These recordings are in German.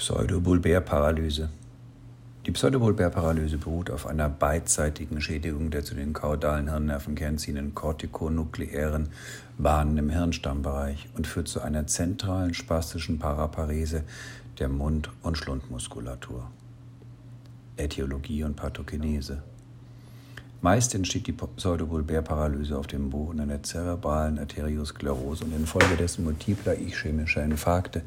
Pseudobulbärparalyse. Die Pseudobulbärparalyse beruht auf einer beidseitigen Schädigung der zu den kaudalen Hirnnervenkernen ziehenden kortikonukleären Bahnen im Hirnstammbereich und führt zu einer zentralen spastischen Paraparese der Mund- und Schlundmuskulatur. Äthiologie und Pathogenese. Meist entsteht die Pseudobulbärparalyse auf dem Boden einer zerebralen Arteriosklerose und infolgedessen multipler ischämischer Infarkte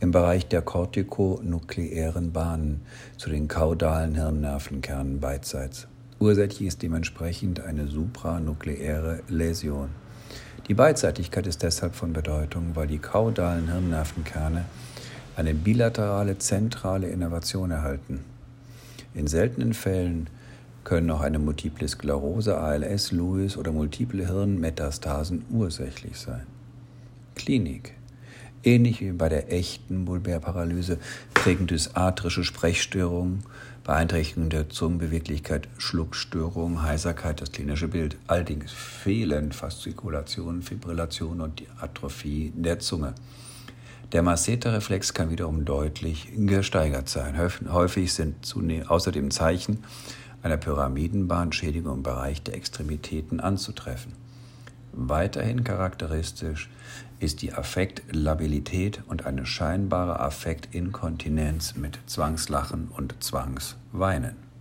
im Bereich der kortikonukleären Bahnen zu den kaudalen Hirnnervenkernen beidseits. Ursächlich ist dementsprechend eine supranukleäre Läsion. Die Beidseitigkeit ist deshalb von Bedeutung, weil die kaudalen Hirnnervenkerne eine bilaterale zentrale Innervation erhalten. In seltenen Fällen können auch eine Multiple Sklerose, ALS, Lewis oder multiple Hirnmetastasen ursächlich sein. Klinik. Ähnlich wie bei der echten Bulbärparalyse prägen dysarthrische Sprechstörungen, Beeinträchtigung der Zungenbeweglichkeit, Schluckstörungen, Heiserkeit das klinische Bild. Allerdings fehlen Faszikulation, Fibrillation und die Atrophie der Zunge. Der Masseter-Reflex kann wiederum deutlich gesteigert sein. Häufig sind außerdem Zeichen einer Pyramidenbahnschädigung im Bereich der Extremitäten anzutreffen. Weiterhin charakteristisch ist die Affektlabilität und eine scheinbare Affektinkontinenz mit Zwangslachen und Zwangsweinen.